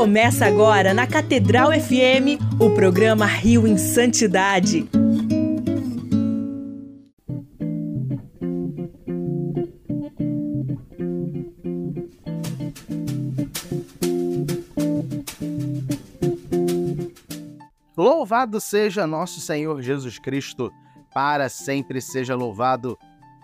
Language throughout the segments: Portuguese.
Começa agora na Catedral FM o programa Rio em Santidade. Louvado seja nosso Senhor Jesus Cristo, para sempre seja louvado.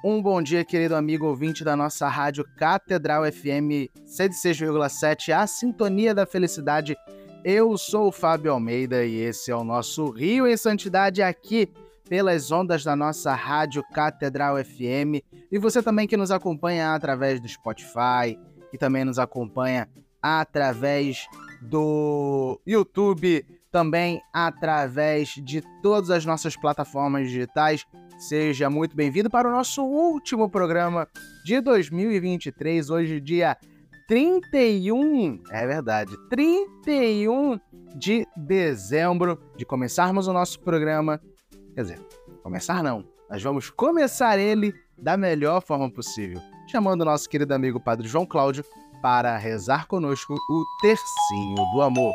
Um bom dia, querido amigo ouvinte da nossa rádio Catedral FM 106,7, a sintonia da felicidade. Eu sou o Fábio Almeida e esse é o nosso Rio em Santidade aqui pelas ondas da nossa rádio Catedral FM. E você também que nos acompanha através do Spotify, que também nos acompanha através do YouTube, também através de todas as nossas plataformas digitais. Seja muito bem-vindo para o nosso último programa de 2023, hoje, dia 31, é verdade, 31 de dezembro, de começarmos o nosso programa. Quer dizer, começar não, nós vamos começar ele da melhor forma possível, chamando o nosso querido amigo Padre João Cláudio para rezar conosco o Tercinho do Amor.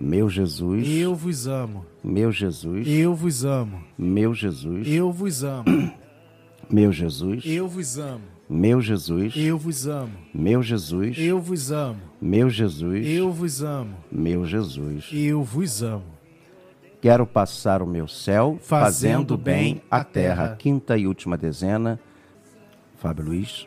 Meu Jesus, Eu vos amo. meu Jesus, Eu vos amo. meu Jesus, Eu vos amo. meu Jesus, Eu vos amo. meu Jesus, Eu vos amo. meu Jesus, Eu vos amo. meu Jesus, Eu vos amo. meu Jesus. Eu vos amo. Quero passar o meu céu Fazendo fazendo bem a terra. terra. Quinta e última dezena. Fábio Luiz,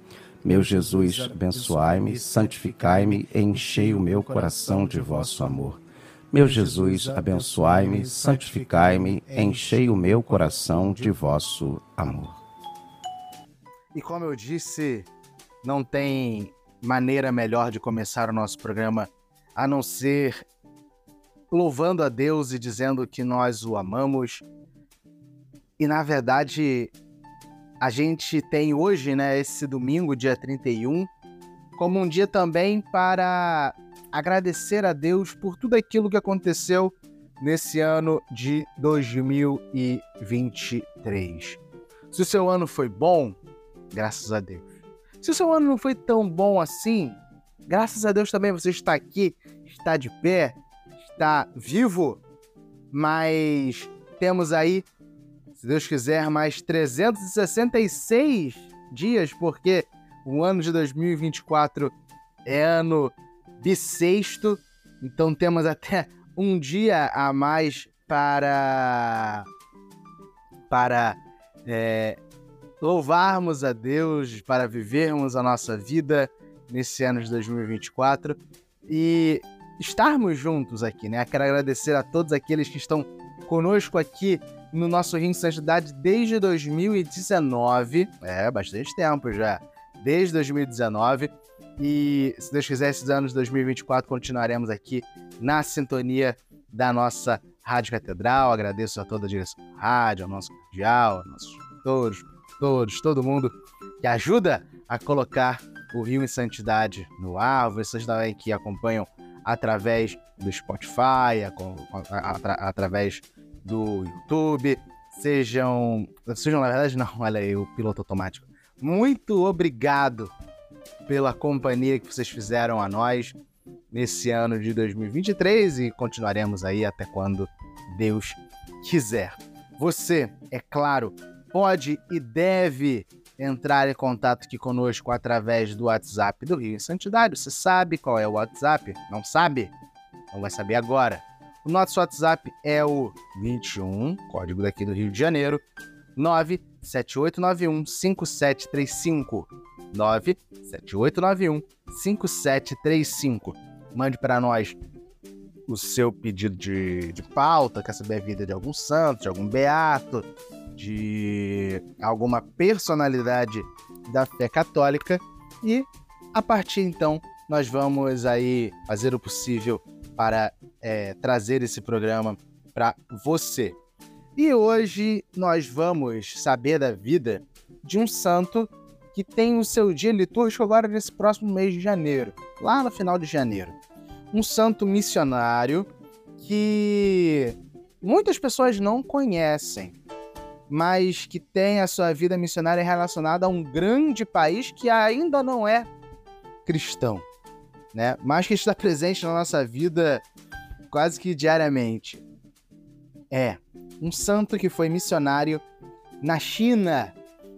Meu Jesus, abençoai-me, santificai-me, enchei o meu coração de vosso amor. Meu Jesus, abençoai-me, santificai-me, enchei o meu coração de vosso amor. E como eu disse, não tem maneira melhor de começar o nosso programa a não ser louvando a Deus e dizendo que nós o amamos. E na verdade, a gente tem hoje, né, esse domingo, dia 31, como um dia também para agradecer a Deus por tudo aquilo que aconteceu nesse ano de 2023. Se o seu ano foi bom, graças a Deus. Se o seu ano não foi tão bom assim, graças a Deus também você está aqui, está de pé, está vivo, mas temos aí, se Deus quiser, mais 366 dias, porque o ano de 2024 é ano bissexto, então temos até um dia a mais para para é, louvarmos a Deus, para vivermos a nossa vida nesse ano de 2024 e estarmos juntos aqui, né? Quero agradecer a todos aqueles que estão conosco aqui no nosso Rio em Santidade desde 2019. É, bastante tempo já. Desde 2019. E, se Deus quiser, esses anos de 2024 continuaremos aqui na sintonia da nossa Rádio Catedral. Agradeço a toda a direção da rádio, ao nosso cardial, aos nossos todos, todos, todo mundo que ajuda a colocar o Rio em Santidade no ar. Vocês também que acompanham através do Spotify, através do YouTube, sejam. Sejam, na verdade, não, olha aí, o piloto automático. Muito obrigado pela companhia que vocês fizeram a nós nesse ano de 2023 e continuaremos aí até quando Deus quiser. Você, é claro, pode e deve entrar em contato aqui conosco através do WhatsApp do Rio em Santidade. Você sabe qual é o WhatsApp? Não sabe? Não vai saber agora. O nosso WhatsApp é o 21, código daqui do Rio de Janeiro, 97891 5735. 97891 5735. Mande para nós o seu pedido de, de pauta, quer saber a vida de algum santo, de algum beato, de alguma personalidade da fé católica e a partir então nós vamos aí fazer o possível para é, trazer esse programa para você. E hoje nós vamos saber da vida de um santo que tem o seu dia litúrgico agora nesse próximo mês de janeiro, lá no final de janeiro. Um santo missionário que muitas pessoas não conhecem mas que tem a sua vida missionária relacionada a um grande país que ainda não é cristão, né? Mas que está presente na nossa vida quase que diariamente. É um santo que foi missionário na China.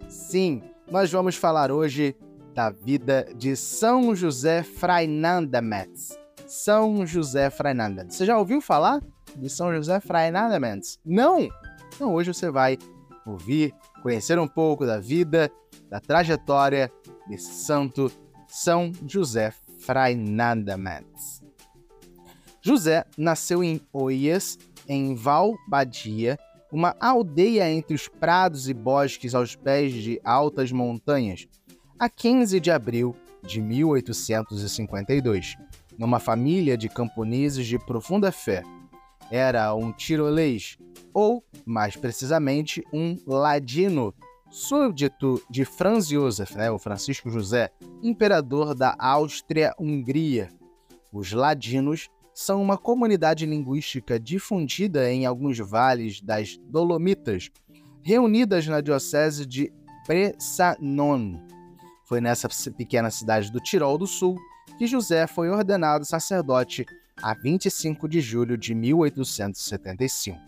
Sim, nós vamos falar hoje da vida de São José Freinademetz. São José Freinademetz. Você já ouviu falar de São José Freinademetz? Não? Então hoje você vai ouvir, conhecer um pouco da vida, da trajetória desse santo São José Freinademetz. José nasceu em Oias, em Val Badia, uma aldeia entre os prados e bosques aos pés de altas montanhas, a 15 de abril de 1852, numa família de camponeses de profunda fé. Era um tirolês ou, mais precisamente, um ladino, súdito de Franz Josef, né, o Francisco José, imperador da Áustria-Hungria. Os ladinos são uma comunidade linguística difundida em alguns vales das Dolomitas, reunidas na diocese de Bressanone. Foi nessa pequena cidade do Tirol do Sul que José foi ordenado sacerdote a 25 de julho de 1875.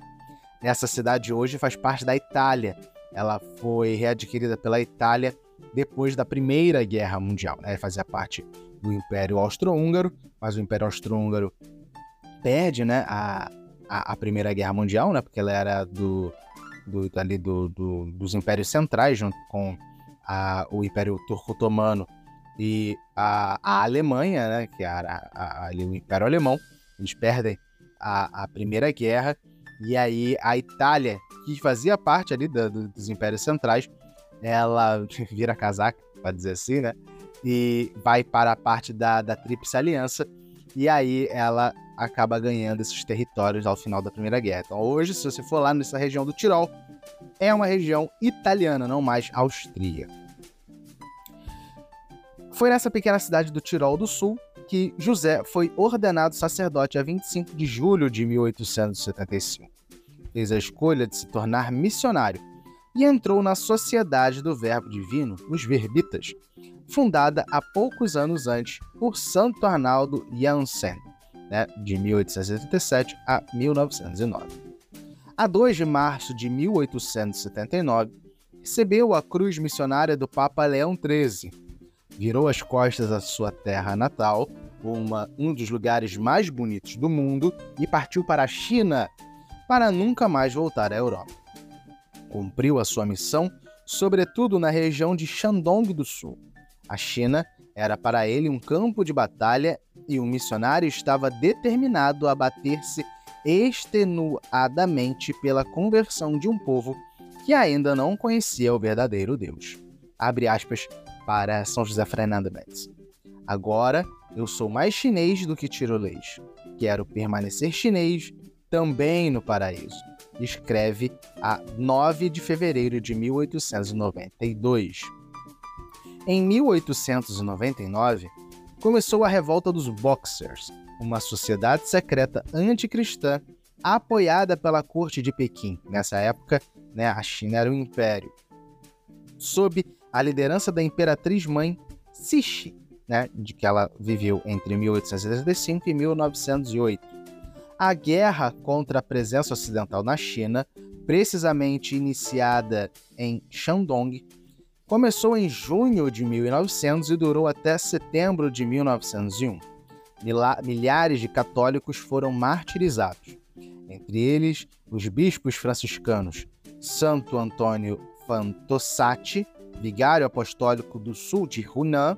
Essa cidade hoje faz parte da Itália. Ela foi readquirida pela Itália depois da Primeira Guerra Mundial. Né? Fazia parte do Império Austro-Húngaro, mas o Império Austro-Húngaro perde né, a, a, a, Primeira Guerra Mundial, né, porque ela era do, do, ali do, do dos impérios centrais, junto com a, o Império Turco-Otomano e a, a Alemanha, né, que era a, ali o Império Alemão. Eles perdem a, a Primeira Guerra e aí a Itália, que fazia parte ali do, do, dos impérios centrais, ela vira casaca, para dizer assim, né? E vai para a parte da, da Tríplice Aliança. E aí ela acaba ganhando esses territórios ao final da Primeira Guerra. Então hoje, se você for lá nessa região do Tirol, é uma região italiana, não mais austríaca. Foi nessa pequena cidade do Tirol do Sul que José foi ordenado sacerdote a 25 de julho de 1875. Fez a escolha de se tornar missionário e entrou na Sociedade do Verbo Divino, os Verbitas, fundada há poucos anos antes por Santo Arnaldo Jansen, né, de 1877 a 1909. A 2 de março de 1879, recebeu a cruz missionária do Papa Leão XIII virou as costas à sua terra natal, uma, um dos lugares mais bonitos do mundo, e partiu para a China para nunca mais voltar à Europa. cumpriu a sua missão, sobretudo na região de Shandong do Sul. A China era para ele um campo de batalha e o missionário estava determinado a bater-se extenuadamente pela conversão de um povo que ainda não conhecia o verdadeiro Deus. Abre aspas para São José Fernando Mendes. Agora eu sou mais chinês do que tirolês. Quero permanecer chinês também no paraíso. Escreve a 9 de fevereiro de 1892. Em 1899, começou a revolta dos Boxers, uma sociedade secreta anticristã apoiada pela corte de Pequim. Nessa época, né, a China era um império. Sob a liderança da imperatriz mãe Cixi, né, de que ela viveu entre 1835 e 1908. A guerra contra a presença ocidental na China, precisamente iniciada em Shandong, começou em junho de 1900 e durou até setembro de 1901. Milhares de católicos foram martirizados, entre eles os bispos franciscanos Santo Antônio Fantossati, vigário apostólico do sul de Hunan,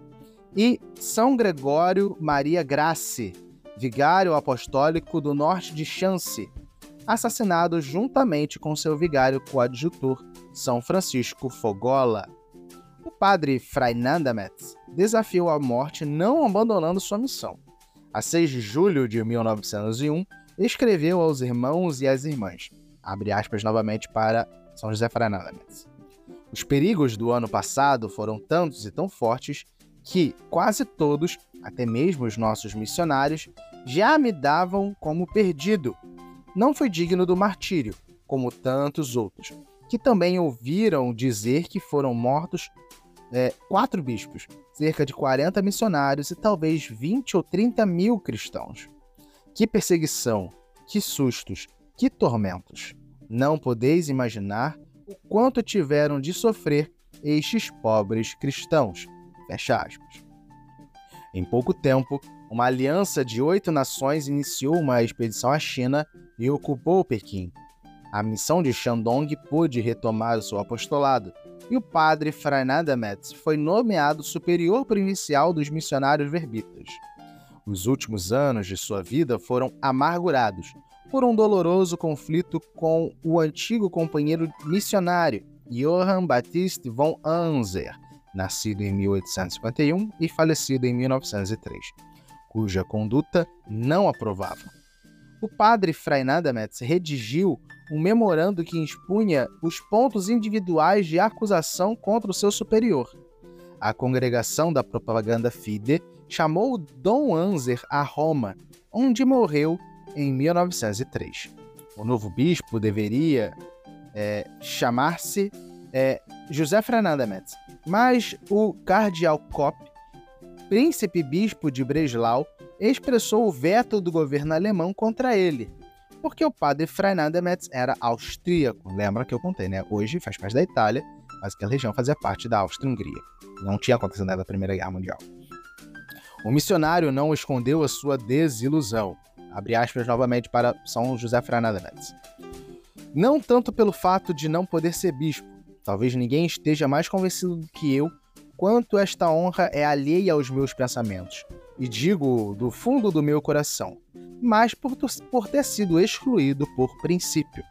e São Gregório Maria Grace, vigário apostólico do norte de Chance, assassinado juntamente com seu vigário coadjutor, São Francisco Fogola. O padre Fray Nandametz desafiou a morte não abandonando sua missão. A 6 de julho de 1901, escreveu aos irmãos e às irmãs, abre aspas novamente para São José Fray Nandametz. Os perigos do ano passado foram tantos e tão fortes que quase todos, até mesmo os nossos missionários, já me davam como perdido. Não foi digno do martírio, como tantos outros, que também ouviram dizer que foram mortos é, quatro bispos, cerca de 40 missionários e talvez 20 ou 30 mil cristãos. Que perseguição, que sustos, que tormentos! Não podeis imaginar o quanto tiveram de sofrer estes pobres cristãos. Fecha aspas. Em pouco tempo, uma aliança de oito nações iniciou uma expedição à China e ocupou Pequim. A missão de Shandong pôde retomar o seu apostolado, e o padre Fray Metz foi nomeado superior provincial dos missionários verbitas. Os últimos anos de sua vida foram amargurados por um doloroso conflito com o antigo companheiro missionário Johann Baptiste von Anzer, nascido em 1851 e falecido em 1903, cuja conduta não aprovava. O padre Fray Nadametz redigiu um memorando que expunha os pontos individuais de acusação contra o seu superior. A congregação da propaganda Fide chamou Dom Anzer a Roma, onde morreu em 1903. O novo bispo deveria é, chamar-se é, José Fernanda Metz, mas o cardeal Kopp, príncipe bispo de Breslau, expressou o veto do governo alemão contra ele, porque o padre Fernanda Metz era austríaco. Lembra que eu contei, né? Hoje faz parte da Itália, mas aquela região fazia parte da Áustria-Hungria. Não tinha acontecido nada da Primeira Guerra Mundial. O missionário não escondeu a sua desilusão. Abre aspas novamente para São José Fernanda Metz. Não tanto pelo fato de não poder ser bispo, Talvez ninguém esteja mais convencido do que eu quanto esta honra é alheia aos meus pensamentos, e digo do fundo do meu coração, mas por, por ter sido excluído por princípio.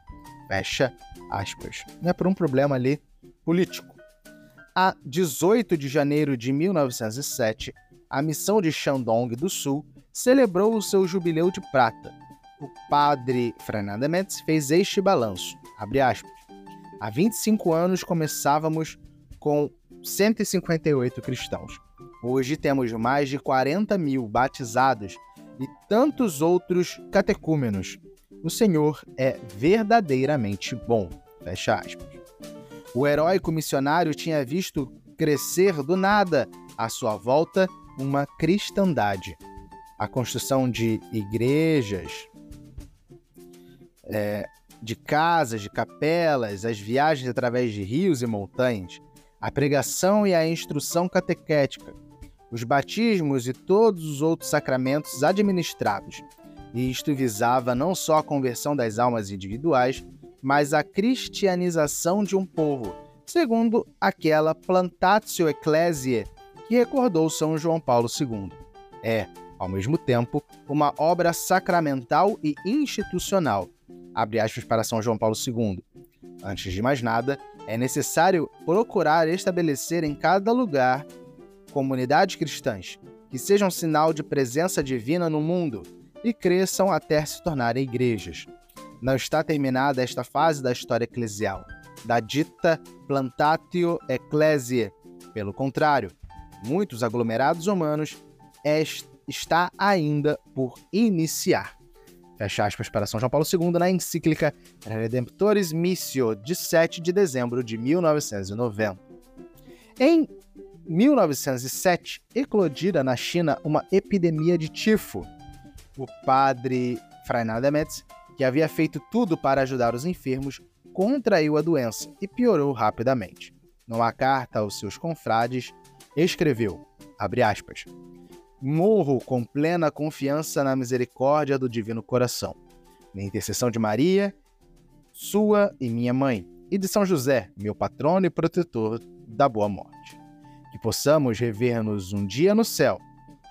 Fecha aspas. Não é por um problema ali político. A 18 de janeiro de 1907, a missão de Shandong do Sul celebrou o seu jubileu de prata. O padre Fernanda Metz fez este balanço, abre aspas, Há 25 anos começávamos com 158 cristãos. Hoje temos mais de 40 mil batizados e tantos outros catecúmenos. O Senhor é verdadeiramente bom. Fecha aspas. O heróico missionário tinha visto crescer do nada à sua volta uma cristandade. A construção de igrejas, é, de casas, de capelas, as viagens através de rios e montanhas, a pregação e a instrução catequética, os batismos e todos os outros sacramentos administrados. E isto visava não só a conversão das almas individuais, mas a cristianização de um povo, segundo aquela Plantatio Ecclesiae que recordou São João Paulo II. É, ao mesmo tempo, uma obra sacramental e institucional. Abre aspas para São João Paulo II. Antes de mais nada, é necessário procurar estabelecer em cada lugar comunidades cristãs que sejam sinal de presença divina no mundo e cresçam até se tornarem igrejas. Não está terminada esta fase da história eclesial, da dita plantatio ecclesiae. Pelo contrário, muitos aglomerados humanos está ainda por iniciar. Fecha aspas para São João Paulo II na encíclica Redemptoris Missio, de 7 de dezembro de 1990. Em 1907, eclodira na China uma epidemia de tifo. O padre Freinademetz, Metz, que havia feito tudo para ajudar os enfermos, contraiu a doença e piorou rapidamente. Numa carta aos seus confrades, escreveu, aspas, Morro com plena confiança na misericórdia do Divino Coração, na intercessão de Maria, sua e minha mãe, e de São José, meu patrono e protetor da boa morte. Que possamos rever-nos um dia no céu,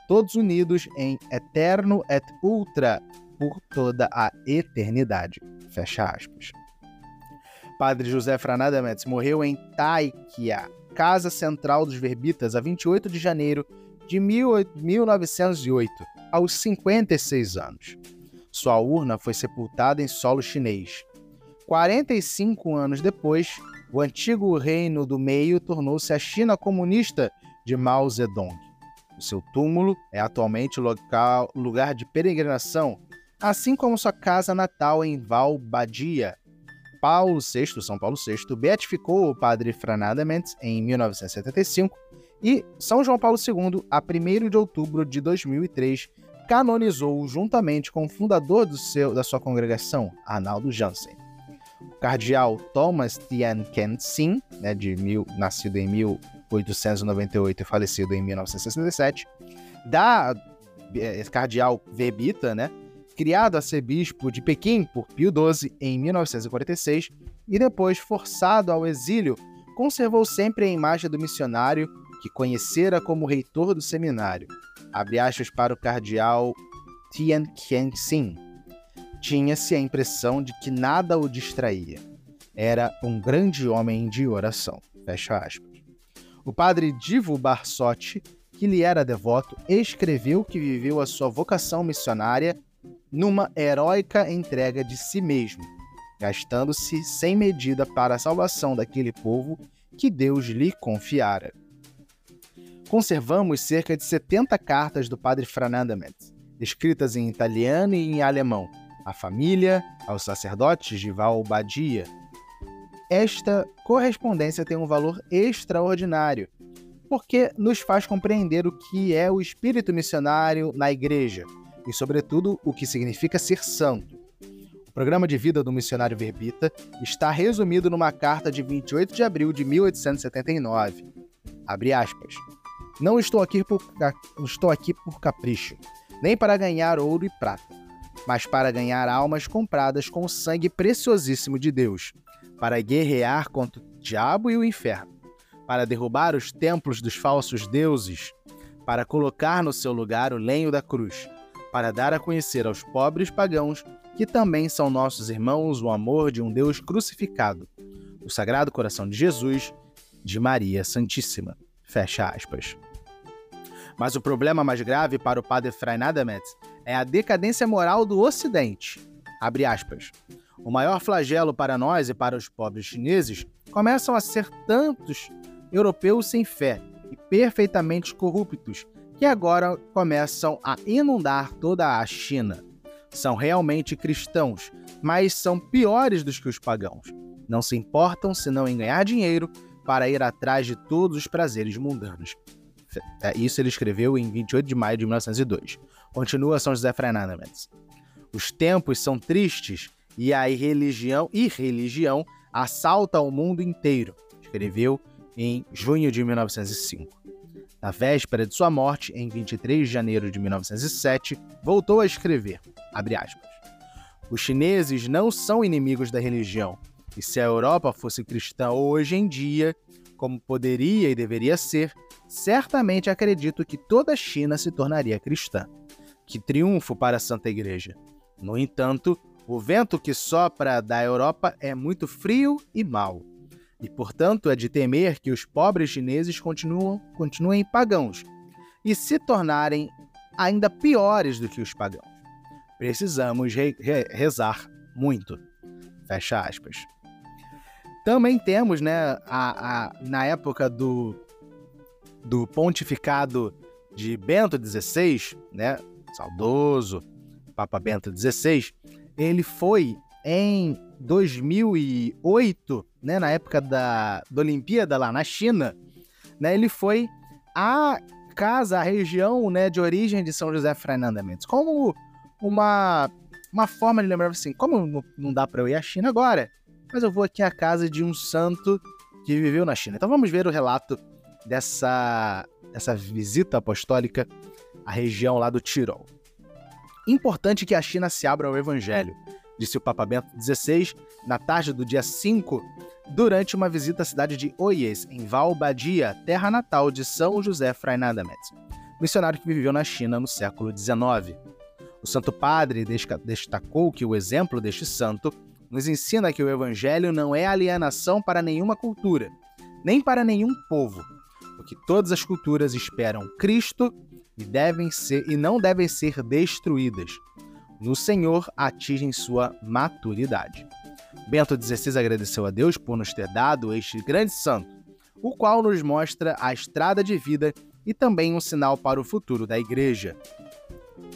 todos unidos em eterno et ultra por toda a eternidade. Fecha aspas. Padre José Franademetz morreu em Taikia, casa central dos Verbitas, a 28 de janeiro de 1908, aos 56 anos. Sua urna foi sepultada em solo chinês. 45 anos depois, o antigo reino do meio tornou-se a China comunista de Mao Zedong. O seu túmulo é atualmente local, lugar de peregrinação, assim como sua casa natal em Val Badia. Paulo VI, São Paulo VI, beatificou o padre Franada Mendes em 1975 e São João Paulo II, a 1 de outubro de 2003, canonizou juntamente com o fundador do seu, da sua congregação, Arnaldo Jansen. O cardeal Thomas Tian Ken Sin, né, de mil, nascido em 1898 e falecido em 1967, da é, cardeal Verbita, né, criado a ser bispo de Pequim por Pio XII em 1946 e depois forçado ao exílio, conservou sempre a imagem do missionário que conhecera como reitor do seminário, abre aspas para o cardeal Tian Qian-Xin. Tinha-se a impressão de que nada o distraía. Era um grande homem de oração. Fecha aspas. O padre Divo Barsotti, que lhe era devoto, escreveu que viveu a sua vocação missionária numa heróica entrega de si mesmo, gastando-se sem medida para a salvação daquele povo que Deus lhe confiara conservamos cerca de 70 cartas do padre Fernando Mendes, escritas em italiano e em alemão, à família, aos sacerdotes de Valbadia. Esta correspondência tem um valor extraordinário, porque nos faz compreender o que é o espírito missionário na igreja e, sobretudo, o que significa ser santo. O programa de vida do missionário verbita está resumido numa carta de 28 de abril de 1879. Abre aspas. Não estou aqui por, estou aqui por capricho, nem para ganhar ouro e prata, mas para ganhar almas compradas com o sangue preciosíssimo de Deus, para guerrear contra o diabo e o inferno, para derrubar os templos dos falsos deuses, para colocar no seu lugar o lenho da cruz, para dar a conhecer aos pobres pagãos que também são nossos irmãos o amor de um Deus crucificado, o Sagrado Coração de Jesus, de Maria Santíssima. Fecha aspas. Mas o problema mais grave para o padre Freinademetz é a decadência moral do Ocidente. Abre aspas. O maior flagelo para nós e para os pobres chineses começam a ser tantos europeus sem fé e perfeitamente corruptos que agora começam a inundar toda a China. São realmente cristãos, mas são piores do que os pagãos. Não se importam senão em ganhar dinheiro para ir atrás de todos os prazeres mundanos. É, isso ele escreveu em 28 de maio de 1902. Continua São José Fernandes. Os tempos são tristes e a irreligião, irreligião assalta o mundo inteiro, escreveu em junho de 1905. Na véspera de sua morte, em 23 de janeiro de 1907, voltou a escrever, aspas, Os chineses não são inimigos da religião, e se a Europa fosse cristã hoje em dia, como poderia e deveria ser, certamente acredito que toda a China se tornaria cristã. Que triunfo para a Santa Igreja! No entanto, o vento que sopra da Europa é muito frio e mau. E, portanto, é de temer que os pobres chineses continuam, continuem pagãos e se tornarem ainda piores do que os pagãos. Precisamos re re rezar muito. Fecha aspas. Também temos, né, a, a, na época do, do pontificado de Bento XVI, né, saudoso Papa Bento XVI, ele foi em 2008, né, na época da, da Olimpíada lá na China, né, ele foi à casa, à região né, de origem de São José Fernando Mendes, como uma, uma forma de lembrar assim, como não dá para eu ir à China agora, mas eu vou aqui à casa de um santo que viveu na China. Então vamos ver o relato dessa, dessa visita apostólica à região lá do Tirol. Importante que a China se abra ao evangelho, disse o Papa Bento XVI na tarde do dia 5, durante uma visita à cidade de Oyes, em Valbadia, terra natal de São José Fray Nadametz, missionário que viveu na China no século XIX. O Santo Padre destacou que o exemplo deste santo nos ensina que o evangelho não é alienação para nenhuma cultura, nem para nenhum povo, porque todas as culturas esperam Cristo e devem ser e não devem ser destruídas. No Senhor atingem sua maturidade. Bento XVI agradeceu a Deus por nos ter dado este grande santo, o qual nos mostra a estrada de vida e também um sinal para o futuro da Igreja.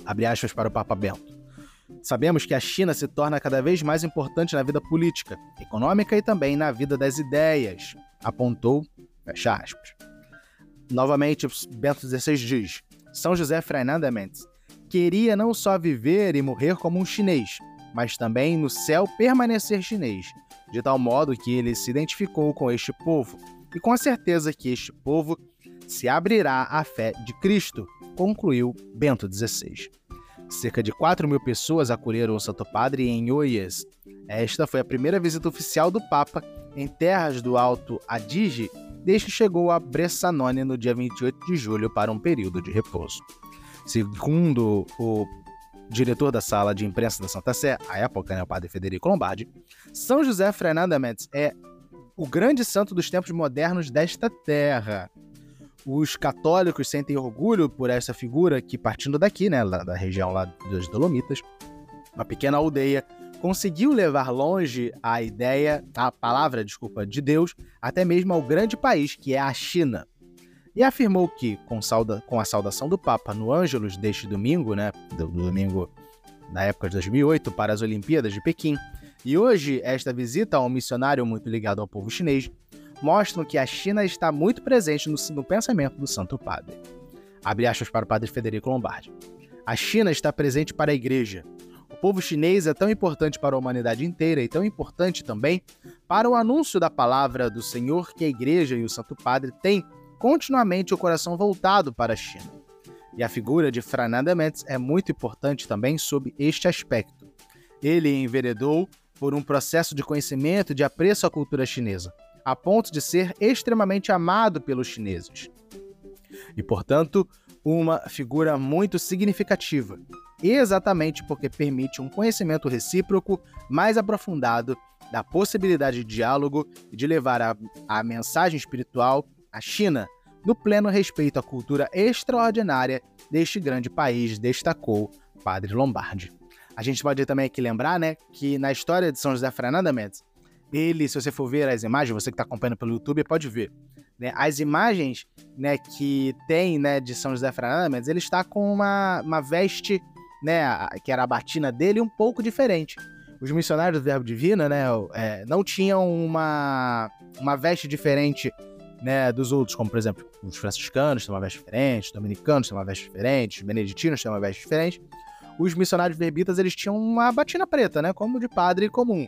Abre aspas para o Papa Bento. Sabemos que a China se torna cada vez mais importante na vida política, econômica e também na vida das ideias, apontou, fecha aspas. Novamente, Bento XVI diz: são José Fernanda Mendes queria não só viver e morrer como um chinês, mas também no céu permanecer chinês, de tal modo que ele se identificou com este povo e com a certeza que este povo se abrirá à fé de Cristo, concluiu Bento XVI. Cerca de 4 mil pessoas acolheram o Santo Padre em Oyes. Esta foi a primeira visita oficial do Papa em terras do Alto Adige desde que chegou a Bressanone no dia 28 de julho para um período de repouso. Segundo o diretor da sala de imprensa da Santa Sé, à época, né, o padre Federico Lombardi, São José Fernanda Mendes é o grande santo dos tempos modernos desta terra. Os católicos sentem orgulho por essa figura que, partindo daqui, né, da região lá dos Dolomitas, uma pequena aldeia conseguiu levar longe a ideia, a palavra, desculpa, de Deus, até mesmo ao grande país que é a China. E afirmou que, com, sauda, com a saudação do Papa no Ângelus deste domingo, né, do, do domingo da época de 2008 para as Olimpíadas de Pequim, e hoje esta visita a um missionário muito ligado ao povo chinês, mostram que a China está muito presente no, no pensamento do Santo Padre. Abre aspas para o Padre Federico Lombardi. A China está presente para a Igreja, povo chinês é tão importante para a humanidade inteira e tão importante também para o anúncio da palavra do Senhor que a Igreja e o Santo Padre têm continuamente o coração voltado para a China. E a figura de Fernanda Metz é muito importante também sob este aspecto. Ele enveredou por um processo de conhecimento e de apreço à cultura chinesa, a ponto de ser extremamente amado pelos chineses. E, portanto, uma figura muito significativa, exatamente porque permite um conhecimento recíproco mais aprofundado da possibilidade de diálogo e de levar a, a mensagem espiritual à China, no pleno respeito à cultura extraordinária deste grande país, destacou Padre Lombardi. A gente pode também aqui lembrar, né, que na história de São José Fernanda Mendes, ele, se você for ver as imagens, você que está acompanhando pelo YouTube, pode ver. Né, as imagens né, que tem né, de São José Fernanda Mendes, ele está com uma, uma veste né, que era a batina dele, um pouco diferente. Os missionários do Verbo Divino, né, é, não tinham uma, uma veste diferente né, dos outros, como por exemplo, os franciscanos têm uma veste diferente, os dominicanos têm uma veste diferente, os beneditinos têm uma veste diferente. Os missionários verbitas, eles tinham uma batina preta, né, como de padre comum,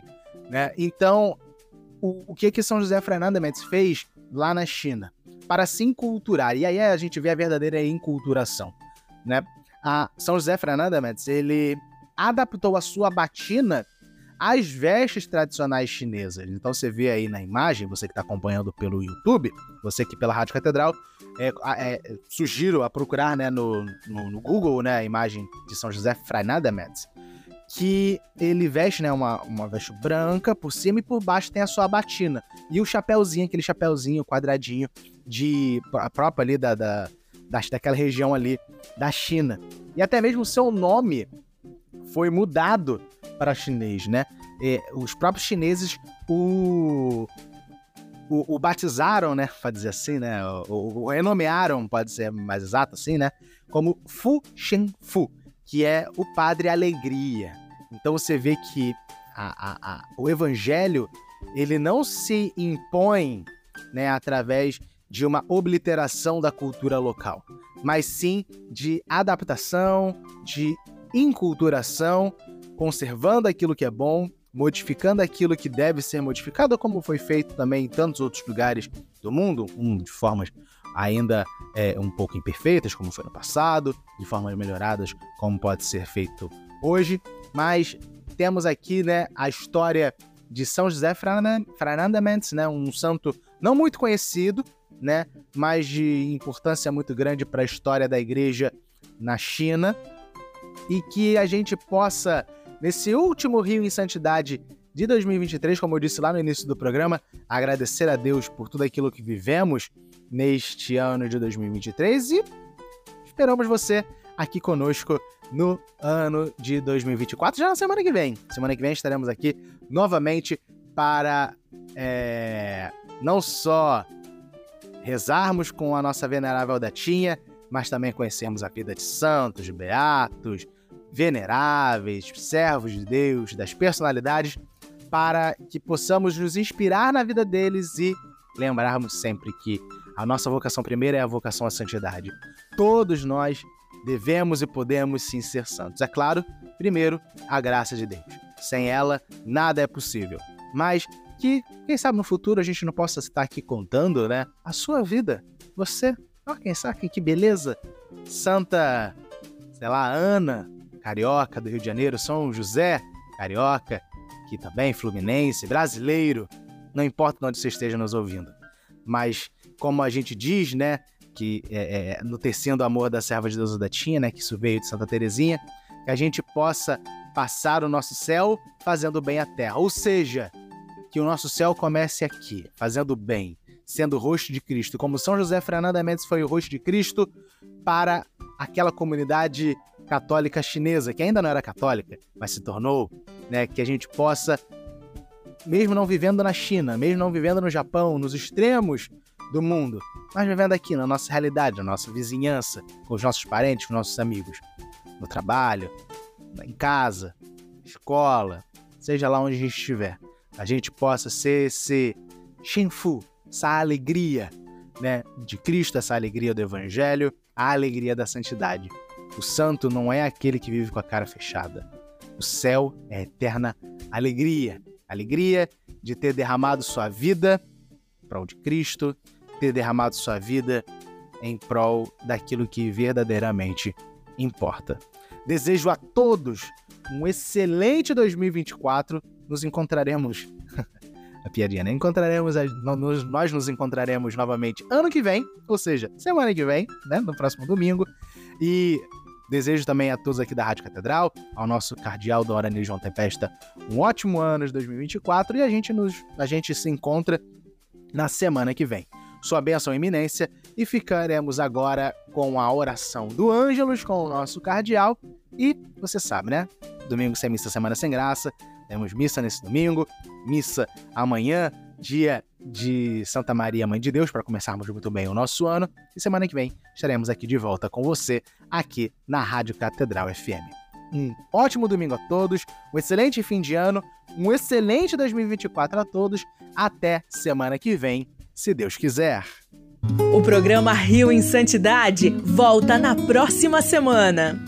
né? Então, o, o que que São José Fernando Mendes fez lá na China? Para se inculturar. E aí a gente vê a verdadeira enculturação, né? a São José Fernanda Mendes, ele adaptou a sua batina às vestes tradicionais chinesas. Então você vê aí na imagem, você que está acompanhando pelo YouTube, você que pela Rádio Catedral, é, é, sugiro a procurar né, no, no, no, Google né, a imagem de São José Freinademetz, que ele veste né, uma, uma veste branca por cima e por baixo tem a sua batina. E o chapéuzinho, aquele chapéuzinho quadradinho de a própria ali da, da, da, daquela região ali da China. E até mesmo o seu nome foi mudado para chinês, né? E os próprios chineses o, o, o, batizaram, né? Pode dizer assim, né? O, o, renomearam, pode ser mais exato assim, né? Como Fu Shen Fu, que é o Padre Alegria. Então você vê que a, a, a, o evangelho ele não se impõe né, através de uma obliteração da cultura local, mas sim de adaptação, de inculturação, conservando aquilo que é bom, modificando aquilo que deve ser modificado, como foi feito também em tantos outros lugares do mundo, de formas ainda é, um pouco imperfeitas, como foi no passado, de formas melhoradas, como pode ser feito hoje. Mas temos aqui né, a história de São José Fernandamentos, né, um santo não muito conhecido, né, mas de importância muito grande para a história da igreja na China, e que a gente possa, nesse último Rio em Santidade de 2023, como eu disse lá no início do programa, agradecer a Deus por tudo aquilo que vivemos neste ano de 2023 e esperamos você aqui conosco no ano de 2024, já na semana que vem. Semana que vem estaremos aqui novamente para é, não só rezarmos com a nossa venerável datinha, mas também conhecermos a vida de santos, beatos, veneráveis, servos de Deus, das personalidades, para que possamos nos inspirar na vida deles e lembrarmos sempre que a nossa vocação primeira é a vocação à santidade. Todos nós devemos e podemos sim ser santos. É claro, primeiro, a graça de Deus. Sem ela, nada é possível. Mas que, quem sabe no futuro a gente não possa estar aqui contando, né? A sua vida. Você, ó, quem sabe, que beleza. Santa, sei lá, Ana, carioca do Rio de Janeiro, São José, carioca, que também fluminense, brasileiro, não importa onde você esteja nos ouvindo. Mas, como a gente diz, né, que é, é, no Tecendo Amor da Serva de Deus da Tinha, né, que isso veio de Santa Terezinha, que a gente possa passar o nosso céu fazendo bem a terra. Ou seja, que o nosso céu comece aqui, fazendo bem, sendo o rosto de Cristo, como São José Fernanda Mendes foi o rosto de Cristo para aquela comunidade católica chinesa, que ainda não era católica, mas se tornou, né, que a gente possa, mesmo não vivendo na China, mesmo não vivendo no Japão, nos extremos do mundo, mas vivendo aqui na nossa realidade, na nossa vizinhança, com os nossos parentes, com os nossos amigos, no trabalho, em casa, escola, seja lá onde a gente estiver a gente possa ser esse Shenfu, essa alegria né, de Cristo, essa alegria do Evangelho, a alegria da santidade. O santo não é aquele que vive com a cara fechada. O céu é a eterna alegria. Alegria de ter derramado sua vida em prol de Cristo, ter derramado sua vida em prol daquilo que verdadeiramente importa. Desejo a todos um excelente 2024 nos encontraremos. a piadinha, né? Encontraremos, nós nos encontraremos novamente ano que vem, ou seja, semana que vem, né? No próximo domingo. E desejo também a todos aqui da Rádio Catedral, ao nosso cardeal Dora Nil João Tempesta, um ótimo ano de 2024 e a gente, nos, a gente se encontra na semana que vem. Sua bênção iminência e ficaremos agora com a oração do Ângelos com o nosso cardeal e você sabe, né? Domingo sem missa, semana sem graça. Temos missa nesse domingo, missa amanhã, dia de Santa Maria, Mãe de Deus, para começarmos muito bem o nosso ano. E semana que vem estaremos aqui de volta com você, aqui na Rádio Catedral FM. Um ótimo domingo a todos, um excelente fim de ano, um excelente 2024 a todos. Até semana que vem, se Deus quiser. O programa Rio em Santidade volta na próxima semana.